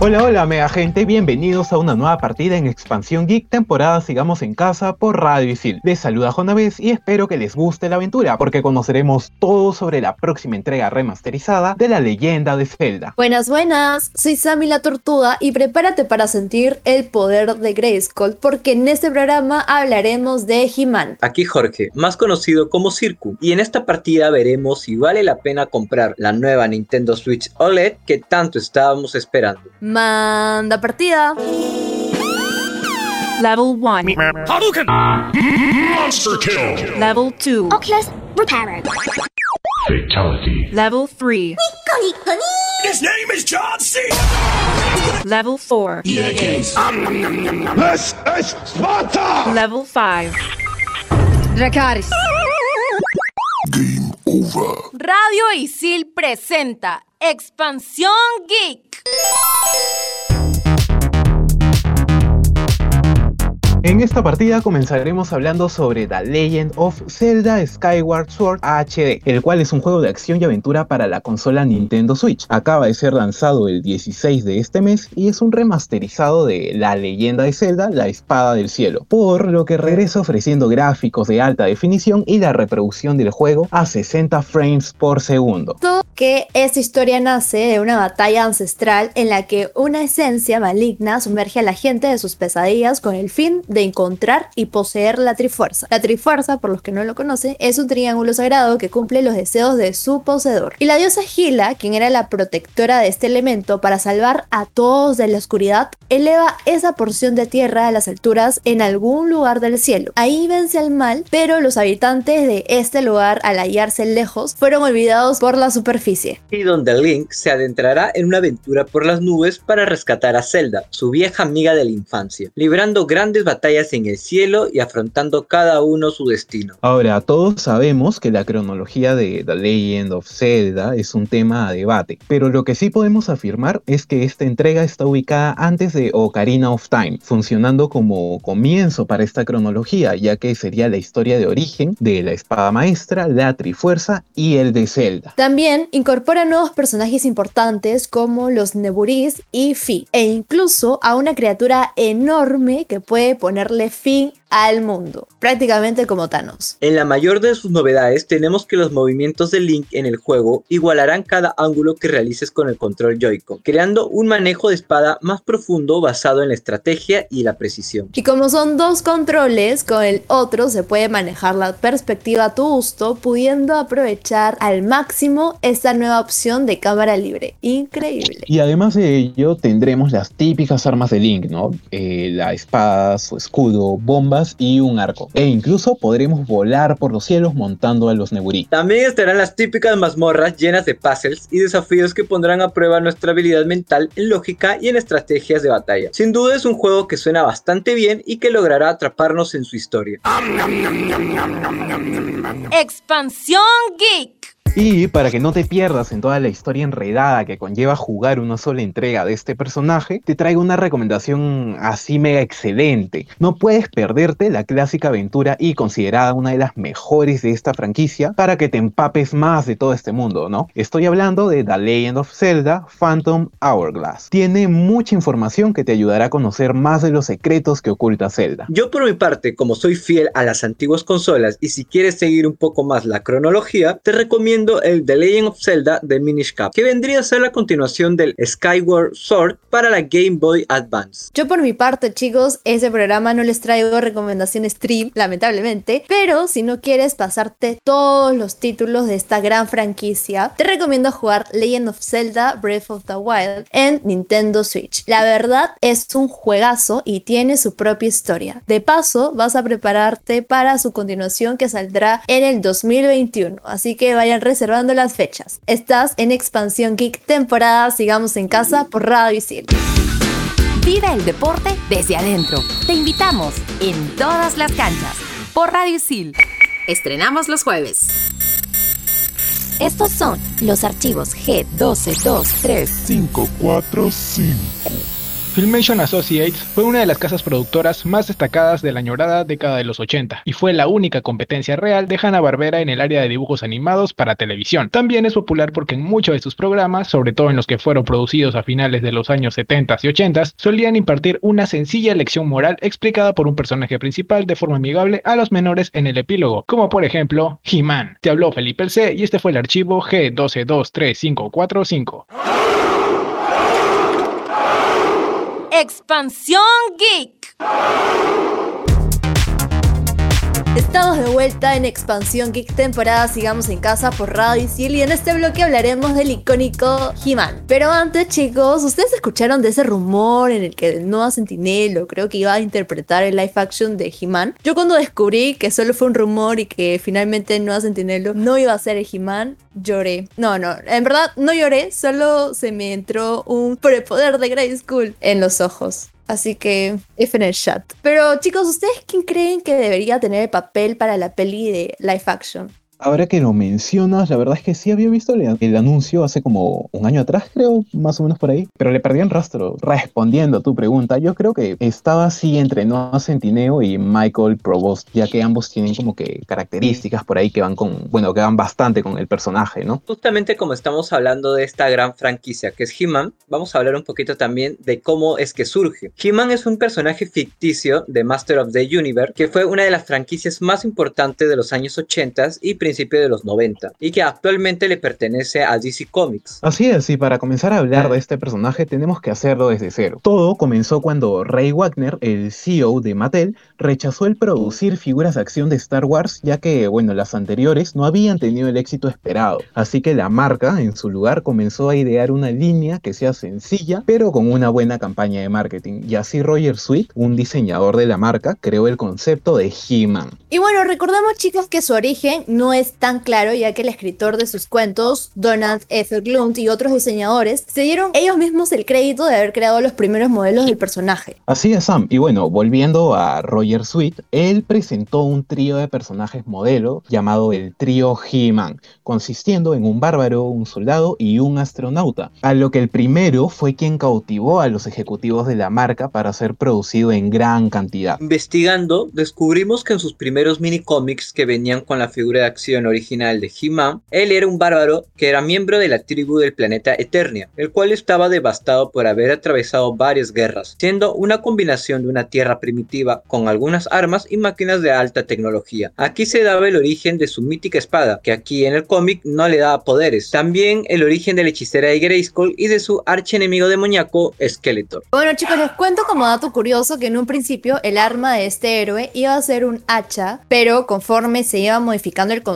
Hola, hola, mega gente, bienvenidos a una nueva partida en Expansión Geek, temporada Sigamos en Casa por Radio Isil. Les saluda Jonavez y espero que les guste la aventura, porque conoceremos todo sobre la próxima entrega remasterizada de la leyenda de Zelda. Buenas, buenas, soy Sammy la Tortuga y prepárate para sentir el poder de Grayskull, porque en este programa hablaremos de He-Man. Aquí Jorge, más conocido como Circu, y en esta partida veremos si vale la pena comprar la nueva Nintendo Switch OLED que tanto estábamos esperando. Manda partida. Level 1. Hadouken! Monster kill! Level 2. Oculus repairer. Fatality. Level 3. His name is John C. Level 4. This is Sparta! Level 5. Dracaris. Game over. Radio Isil presenta Expansión Geek. En esta partida comenzaremos hablando sobre The Legend of Zelda Skyward Sword HD, el cual es un juego de acción y aventura para la consola Nintendo Switch. Acaba de ser lanzado el 16 de este mes y es un remasterizado de La leyenda de Zelda, La espada del cielo, por lo que regresa ofreciendo gráficos de alta definición y la reproducción del juego a 60 frames por segundo. que esta historia nace de una batalla ancestral en la que una esencia maligna sumerge a la gente de sus pesadillas con el fin de encontrar y poseer la Trifuerza. La Trifuerza, por los que no lo conocen, es un triángulo sagrado que cumple los deseos de su poseedor. Y la diosa Gila, quien era la protectora de este elemento para salvar a todos de la oscuridad, eleva esa porción de tierra a las alturas en algún lugar del cielo. Ahí vence al mal, pero los habitantes de este lugar, al hallarse lejos, fueron olvidados por la superficie. Y donde Link se adentrará en una aventura por las nubes para rescatar a Zelda, su vieja amiga de la infancia, librando grandes batallas en el cielo y afrontando cada uno su destino. Ahora, todos sabemos que la cronología de The Legend of Zelda es un tema a debate, pero lo que sí podemos afirmar es que esta entrega está ubicada antes de Ocarina of Time, funcionando como comienzo para esta cronología, ya que sería la historia de origen de la espada maestra, la Trifuerza y el de Zelda. También incorpora nuevos personajes importantes como los Neburis y Fi, e incluso a una criatura enorme que puede ponerle fin al mundo, prácticamente como Thanos. En la mayor de sus novedades tenemos que los movimientos de Link en el juego igualarán cada ángulo que realices con el control Joy-Con, creando un manejo de espada más profundo basado en la estrategia y la precisión. Y como son dos controles, con el otro se puede manejar la perspectiva a tu gusto, pudiendo aprovechar al máximo esta nueva opción de cámara libre. Increíble. Y además de ello tendremos las típicas armas de Link, ¿no? Eh, la espada, su escudo, bombas y un arco. E incluso podremos volar por los cielos montando a los Neburi. También estarán las típicas mazmorras llenas de puzzles y desafíos que pondrán a prueba nuestra habilidad mental en lógica y en estrategias de batalla. Sin duda es un juego que suena bastante bien y que logrará atraparnos en su historia. Expansión Geek. Y para que no te pierdas en toda la historia enredada que conlleva jugar una sola entrega de este personaje, te traigo una recomendación así mega excelente. No puedes perderte la clásica aventura y considerada una de las mejores de esta franquicia para que te empapes más de todo este mundo, ¿no? Estoy hablando de The Legend of Zelda Phantom Hourglass. Tiene mucha información que te ayudará a conocer más de los secretos que oculta Zelda. Yo por mi parte, como soy fiel a las antiguas consolas y si quieres seguir un poco más la cronología, te recomiendo el The Legend of Zelda de Minish Cap, que vendría a ser la continuación del Skyward Sword para la Game Boy Advance. Yo por mi parte, chicos, ese programa no les traigo recomendaciones stream, lamentablemente, pero si no quieres pasarte todos los títulos de esta gran franquicia, te recomiendo jugar Legend of Zelda Breath of the Wild en Nintendo Switch. La verdad es un juegazo y tiene su propia historia. De paso, vas a prepararte para su continuación que saldrá en el 2021, así que vayan reservando las fechas. Estás en Expansión Geek temporada Sigamos en Casa por Radio Isil. Vive el deporte desde adentro. Te invitamos en todas las canchas por Radio Isil. Estrenamos los jueves. Estos son los archivos G12235. 545. Filmation Associates fue una de las casas productoras más destacadas de la añorada década de los 80 y fue la única competencia real de Hanna-Barbera en el área de dibujos animados para televisión. También es popular porque en muchos de sus programas, sobre todo en los que fueron producidos a finales de los años 70 y 80, solían impartir una sencilla lección moral explicada por un personaje principal de forma amigable a los menores en el epílogo, como por ejemplo He-Man. Te habló Felipe el C y este fue el archivo G12234545. Expansión Geek. Estamos de vuelta en Expansión Geek temporada Sigamos en Casa por Radio y en este bloque hablaremos del icónico He-Man. Pero antes chicos, ¿ustedes escucharon de ese rumor en el que el nuevo Sentinelo creo que iba a interpretar el live action de He-Man? Yo cuando descubrí que solo fue un rumor y que finalmente el nuevo Sentinelo no iba a ser el He-Man, lloré. No, no, en verdad no lloré, solo se me entró un prepoder de Grey School en los ojos. Así que F en el chat. Pero chicos, ¿ustedes quién creen que debería tener el papel para la peli de live action? Ahora que lo mencionas, la verdad es que sí había visto el, el anuncio hace como un año atrás, creo, más o menos por ahí, pero le perdí el rastro. Respondiendo a tu pregunta, yo creo que estaba así entre Noah Centineo y Michael Provost, ya que ambos tienen como que características por ahí que van con, bueno, que van bastante con el personaje, ¿no? Justamente como estamos hablando de esta gran franquicia que es He-Man, vamos a hablar un poquito también de cómo es que surge. He-Man es un personaje ficticio de Master of the Universe, que fue una de las franquicias más importantes de los años 80 y principio de los 90 y que actualmente le pertenece a DC Comics. Así es, y para comenzar a hablar de este personaje tenemos que hacerlo desde cero. Todo comenzó cuando Ray Wagner, el CEO de Mattel, rechazó el producir figuras de acción de Star Wars ya que, bueno, las anteriores no habían tenido el éxito esperado. Así que la marca, en su lugar, comenzó a idear una línea que sea sencilla, pero con una buena campaña de marketing. Y así Roger Sweet, un diseñador de la marca, creó el concepto de He-Man. Y bueno, recordamos chicos que su origen no es tan claro ya que el escritor de sus cuentos, Donald F. Glunt y otros diseñadores, se dieron ellos mismos el crédito de haber creado los primeros modelos del personaje. Así es, Sam. Y bueno, volviendo a Roger Sweet, él presentó un trío de personajes modelo llamado el trío He-Man, consistiendo en un bárbaro, un soldado y un astronauta, a lo que el primero fue quien cautivó a los ejecutivos de la marca para ser producido en gran cantidad. Investigando, descubrimos que en sus primeros mini cómics que venían con la figura de acción original de He-Man, él era un bárbaro que era miembro de la tribu del planeta Eternia, el cual estaba devastado por haber atravesado varias guerras, siendo una combinación de una tierra primitiva con algunas armas y máquinas de alta tecnología. Aquí se daba el origen de su mítica espada, que aquí en el cómic no le daba poderes. También el origen de la hechicera de Grayskull y de su archienemigo demoníaco Skeletor. Bueno chicos, les cuento como dato curioso que en un principio el arma de este héroe iba a ser un hacha, pero conforme se iba modificando el concepto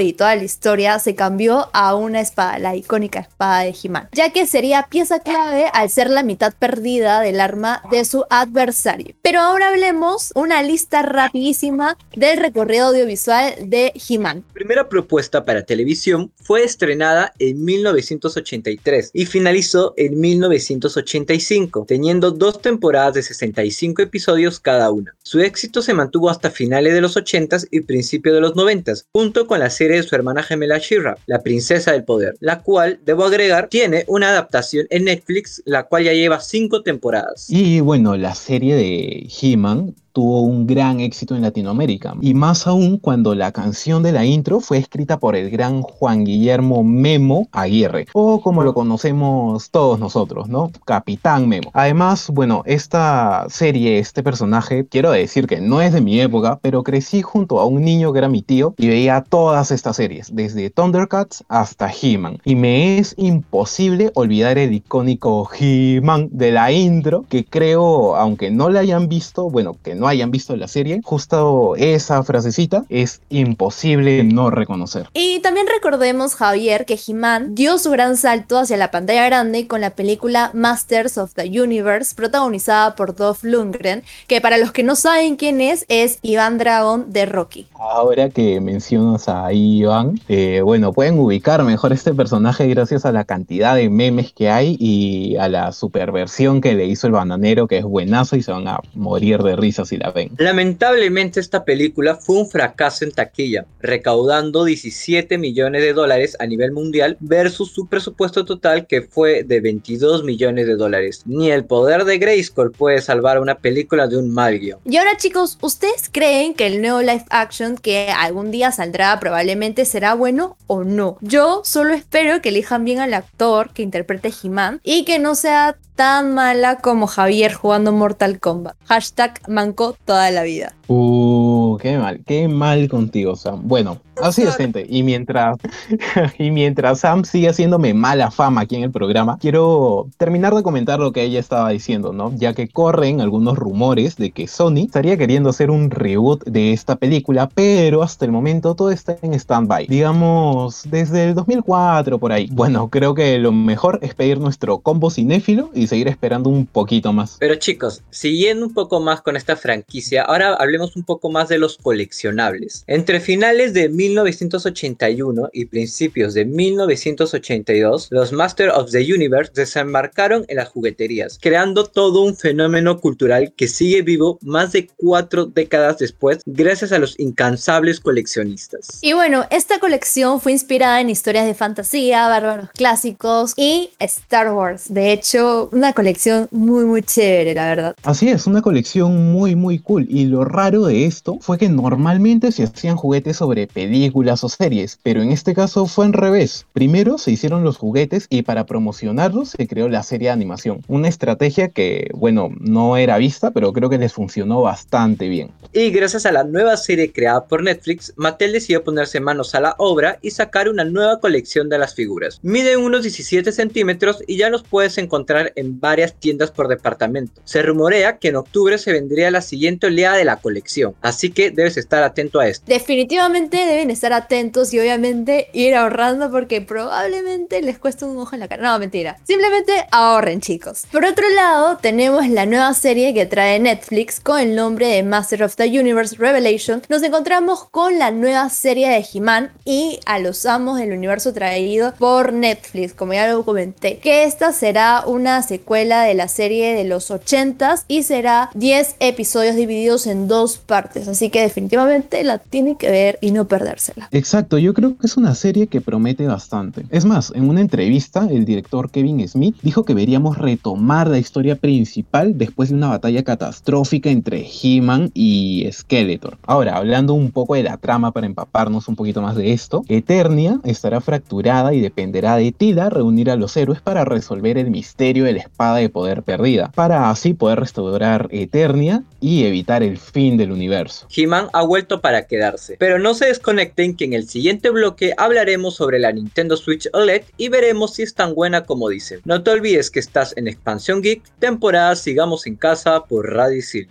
y toda la historia se cambió a una espada, la icónica espada de He-Man, ya que sería pieza clave al ser la mitad perdida del arma de su adversario. Pero ahora hablemos una lista rapidísima del recorrido audiovisual de He-Man. Primera propuesta para televisión fue estrenada en 1983 y finalizó en 1985, teniendo dos temporadas de 65 episodios cada una. Su éxito se mantuvo hasta finales de los 80s y principios de los 90s, junto con la serie de su hermana gemela She-Ra, La Princesa del Poder, la cual, debo agregar, tiene una adaptación en Netflix, la cual ya lleva 5 temporadas. Y bueno, la serie de He-Man tuvo un gran éxito en Latinoamérica, y más aún cuando la canción de la intro fue escrita por el gran Juan Guillermo Memo Aguirre, o como lo conocemos todos nosotros, ¿no? Capitán Memo. Además, bueno, esta serie, este personaje, quiero decir que no es de mi época, pero crecí junto a un niño que era mi tío y veía todas estas series, desde Thundercats hasta He-Man, y me es imposible olvidar el icónico He-Man de la intro, que creo, aunque no la hayan visto, bueno, que no hayan visto la serie, justo esa frasecita es imposible no reconocer. Y también recordemos, Javier, que He-Man dio su gran salto hacia la pantalla grande con la película Masters of the Universe, protagonizada por Dolph Lundgren, que para los que no saben quién es, es Iván Dragon de Rocky. Ahora que mencionas a Iván, eh, bueno, pueden ubicar mejor este personaje gracias a la cantidad de memes que hay y a la superversión que le hizo el bananero, que es buenazo y se van a morir de risa si si la ven. Lamentablemente esta película fue un fracaso en taquilla, recaudando 17 millones de dólares a nivel mundial versus su presupuesto total que fue de 22 millones de dólares. Ni el poder de Grayskull puede salvar una película de un mal guion. Y ahora chicos, ¿ustedes creen que el nuevo live action que algún día saldrá probablemente será bueno o no? Yo solo espero que elijan bien al actor que interprete He-Man y que no sea tan mala como Javier jugando Mortal Kombat. Hashtag manco toda la vida. Uh, qué mal, qué mal contigo, Sam. Bueno, así es, gente. Y mientras, y mientras Sam sigue haciéndome mala fama aquí en el programa, quiero terminar de comentar lo que ella estaba diciendo, ¿no? Ya que corren algunos rumores de que Sony estaría queriendo hacer un reboot de esta película, pero hasta el momento todo está en stand-by. Digamos, desde el 2004 por ahí. Bueno, creo que lo mejor es pedir nuestro combo cinéfilo y seguir esperando un poquito más. Pero chicos, siguiendo un poco más con esta franquicia, ahora hablemos un poco más de los coleccionables. Entre finales de 1981 y principios de 1982, los Master of the Universe desembarcaron en las jugueterías, creando todo un fenómeno cultural que sigue vivo más de cuatro décadas después gracias a los incansables coleccionistas. Y bueno, esta colección fue inspirada en historias de fantasía, bárbaros clásicos y Star Wars. De hecho, una colección muy muy chévere, la verdad. Así es, una colección muy muy cool. Y lo raro de esto fue que normalmente se hacían juguetes sobre películas o series, pero en este caso fue en revés. Primero se hicieron los juguetes y para promocionarlos se creó la serie de animación. Una estrategia que, bueno, no era vista, pero creo que les funcionó bastante bien. Y gracias a la nueva serie creada por Netflix, Mattel decidió ponerse manos a la obra y sacar una nueva colección de las figuras. Miden unos 17 centímetros y ya los puedes encontrar en varias tiendas por departamento. Se rumorea que en octubre se vendría la siguiente oleada de la colección, así que debes estar atento a esto. Definitivamente deben estar atentos y obviamente ir ahorrando porque probablemente les cueste un ojo en la cara. No, mentira. Simplemente ahorren, chicos. Por otro lado, tenemos la nueva serie que trae Netflix con el nombre de Master of the Universe Revelation. Nos encontramos con la nueva serie de He-Man y a los amos del universo traído por Netflix, como ya lo comenté. Que esta será una secuela de la serie de los 80s y será 10 episodios divididos en dos partes. Así que definitivamente la tienen que ver y no perdérsela. Exacto, yo creo que es una serie que promete bastante. Es más, en una entrevista, el director Kevin Smith dijo que veríamos retomar la historia principal después de una batalla catastrófica entre He-Man y Skeletor. Ahora, hablando un poco de la trama para empaparnos un poquito más de esto, Eternia estará fracturada y dependerá de Tila reunir a los héroes para resolver el misterio de la espada de poder perdida, para así poder restaurar Eternia y evitar el fin del universo. He-Man ha vuelto para quedarse, pero no se desconecten que en el siguiente bloque hablaremos sobre la Nintendo Switch OLED y veremos si es tan buena como dicen. No te olvides que estás en Expansión Geek, temporada Sigamos en Casa por Radio Isil.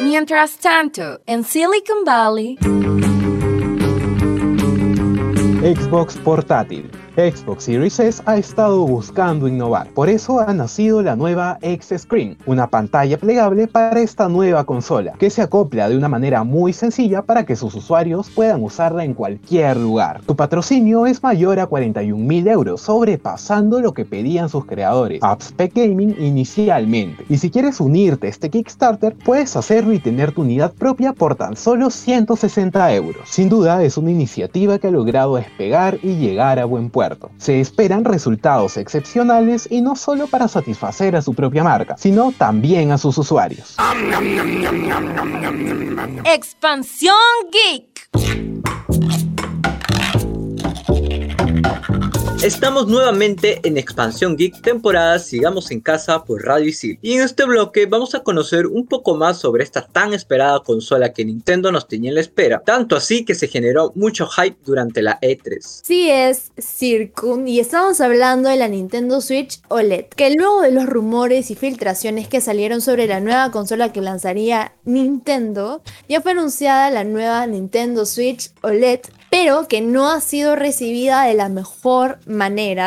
Mientras tanto, en Silicon Valley, Xbox portátil. Xbox Series S ha estado buscando innovar, por eso ha nacido la nueva X Screen, una pantalla plegable para esta nueva consola, que se acopla de una manera muy sencilla para que sus usuarios puedan usarla en cualquier lugar. Tu patrocinio es mayor a 41 mil euros, sobrepasando lo que pedían sus creadores, Upspec Gaming inicialmente. Y si quieres unirte a este Kickstarter, puedes hacerlo y tener tu unidad propia por tan solo 160 euros. Sin duda es una iniciativa que ha logrado despegar y llegar a buen puerto. Se esperan resultados excepcionales y no solo para satisfacer a su propia marca, sino también a sus usuarios. Expansión Geek. Estamos nuevamente en Expansión Geek, temporada Sigamos en Casa por Radio Isil. Y en este bloque vamos a conocer un poco más sobre esta tan esperada consola que Nintendo nos tenía en la espera. Tanto así que se generó mucho hype durante la E3. Sí es Circun y estamos hablando de la Nintendo Switch OLED, que luego de los rumores y filtraciones que salieron sobre la nueva consola que lanzaría Nintendo, ya fue anunciada la nueva Nintendo Switch OLED pero que no ha sido recibida de la mejor manera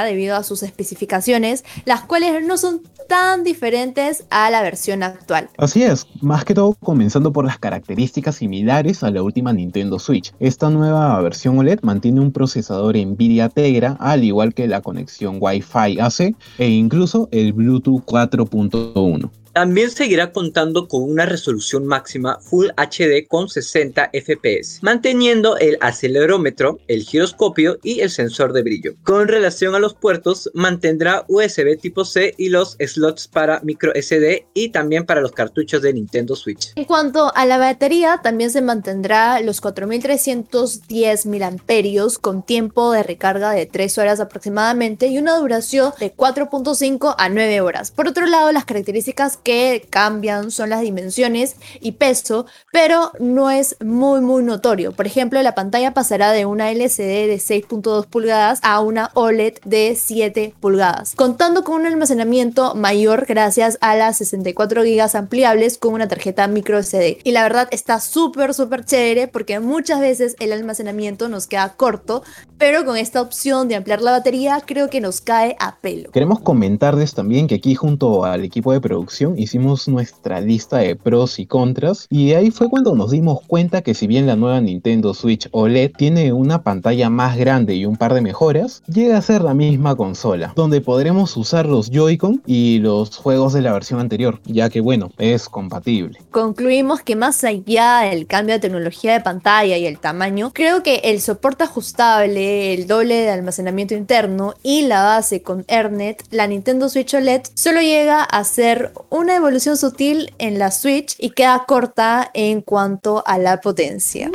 debido a sus especificaciones, las cuales no son tan diferentes a la versión actual. Así es, más que todo comenzando por las características similares a la última Nintendo Switch. Esta nueva versión OLED mantiene un procesador Nvidia Tegra, al igual que la conexión Wi-Fi AC e incluso el Bluetooth 4.1. También seguirá contando con una resolución máxima Full HD con 60 FPS, manteniendo el acelerómetro, el giroscopio y el sensor de brillo. Con relación a los puertos, mantendrá USB tipo C y los slots para micro SD y también para los cartuchos de Nintendo Switch. En cuanto a la batería, también se mantendrá los 4310 miliamperios con tiempo de recarga de 3 horas aproximadamente y una duración de 4.5 a 9 horas. Por otro lado, las características que cambian son las dimensiones y peso, pero no es muy muy notorio. Por ejemplo, la pantalla pasará de una LCD de 6.2 pulgadas a una OLED de 7 pulgadas, contando con un almacenamiento mayor gracias a las 64 GB ampliables con una tarjeta micro SD. Y la verdad está súper súper chévere porque muchas veces el almacenamiento nos queda corto, pero con esta opción de ampliar la batería creo que nos cae a pelo. Queremos comentarles también que aquí junto al equipo de producción hicimos nuestra lista de pros y contras y ahí fue cuando nos dimos cuenta que si bien la nueva Nintendo Switch OLED tiene una pantalla más grande y un par de mejoras, llega a ser la misma consola, donde podremos usar los Joy-Con y los juegos de la versión anterior, ya que bueno, es compatible. Concluimos que más allá del cambio de tecnología de pantalla y el tamaño, creo que el soporte ajustable, el doble de almacenamiento interno y la base con Ethernet, la Nintendo Switch OLED solo llega a ser una evolución sutil en la Switch y queda corta en cuanto a la potencia.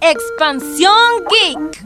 Expansión Geek.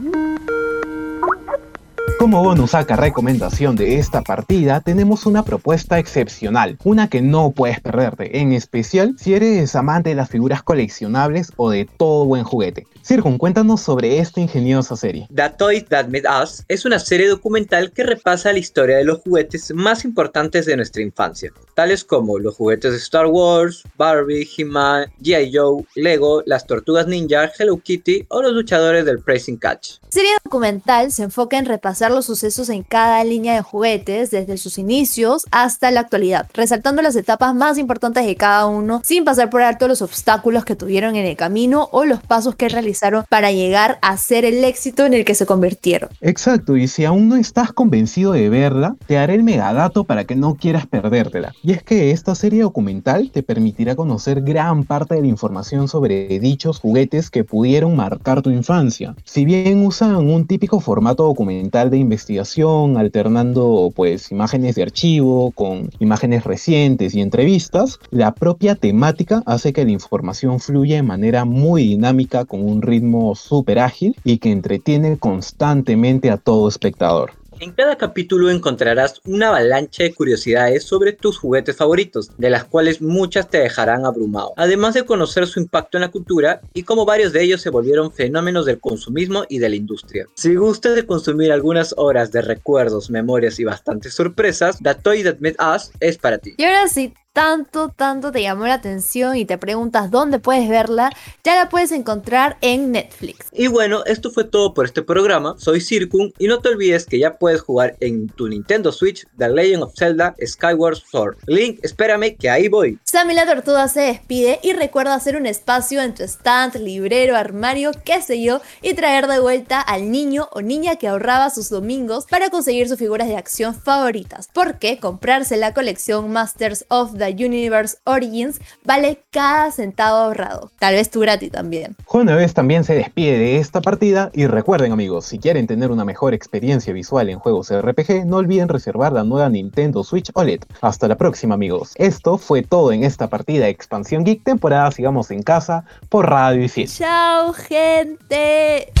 Como bonus saca recomendación de esta partida, tenemos una propuesta excepcional, una que no puedes perderte, en especial si eres amante de las figuras coleccionables o de todo buen juguete. Circun, cuéntanos sobre esta ingeniosa serie. The Toys That Made Us es una serie documental que repasa la historia de los juguetes más importantes de nuestra infancia, tales como los juguetes de Star Wars, Barbie, He-Man, G.I. Joe, Lego, las Tortugas Ninja, Hello Kitty o los luchadores del Pricing Catch. La serie documental se enfoca en repasar los sucesos en cada línea de juguetes desde sus inicios hasta la actualidad, resaltando las etapas más importantes de cada uno sin pasar por alto los obstáculos que tuvieron en el camino o los pasos que realizaron para llegar a ser el éxito en el que se convirtieron. Exacto, y si aún no estás convencido de verla, te haré el megadato para que no quieras perdértela. Y es que esta serie documental te permitirá conocer gran parte de la información sobre dichos juguetes que pudieron marcar tu infancia. Si bien usan un típico formato documental de investigación, alternando pues imágenes de archivo con imágenes recientes y entrevistas, la propia temática hace que la información fluya de manera muy dinámica con un ritmo súper ágil y que entretiene constantemente a todo espectador. En cada capítulo encontrarás una avalancha de curiosidades sobre tus juguetes favoritos, de las cuales muchas te dejarán abrumado, además de conocer su impacto en la cultura y cómo varios de ellos se volvieron fenómenos del consumismo y de la industria. Si gustas de consumir algunas horas de recuerdos, memorias y bastantes sorpresas, The Toy That Made Us es para ti. Y ahora sí, tanto, tanto te llamó la atención y te preguntas dónde puedes verla, ya la puedes encontrar en Netflix. Y bueno, esto fue todo por este programa. Soy Circun y no te olvides que ya puedes jugar en tu Nintendo Switch The Legend of Zelda Skyward Sword. Link, espérame que ahí voy. Sammy la Tortuga se despide y recuerda hacer un espacio en tu stand, librero, armario, qué sé yo, y traer de vuelta al niño o niña que ahorraba sus domingos para conseguir sus figuras de acción favoritas. Porque comprarse la colección Masters of the Universe Origins vale cada centavo ahorrado. Tal vez tú gratis también. Juan también se despide de esta partida y recuerden amigos, si quieren tener una mejor experiencia visual en juegos RPG, no olviden reservar la nueva Nintendo Switch OLED. Hasta la próxima amigos. Esto fue todo en esta partida de Expansión Geek temporada Sigamos en Casa por Radio y. Chao gente.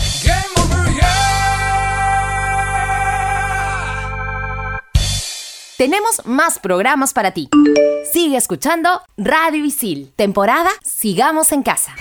Tenemos más programas para ti. Sigue escuchando Radio Isil, temporada Sigamos en Casa.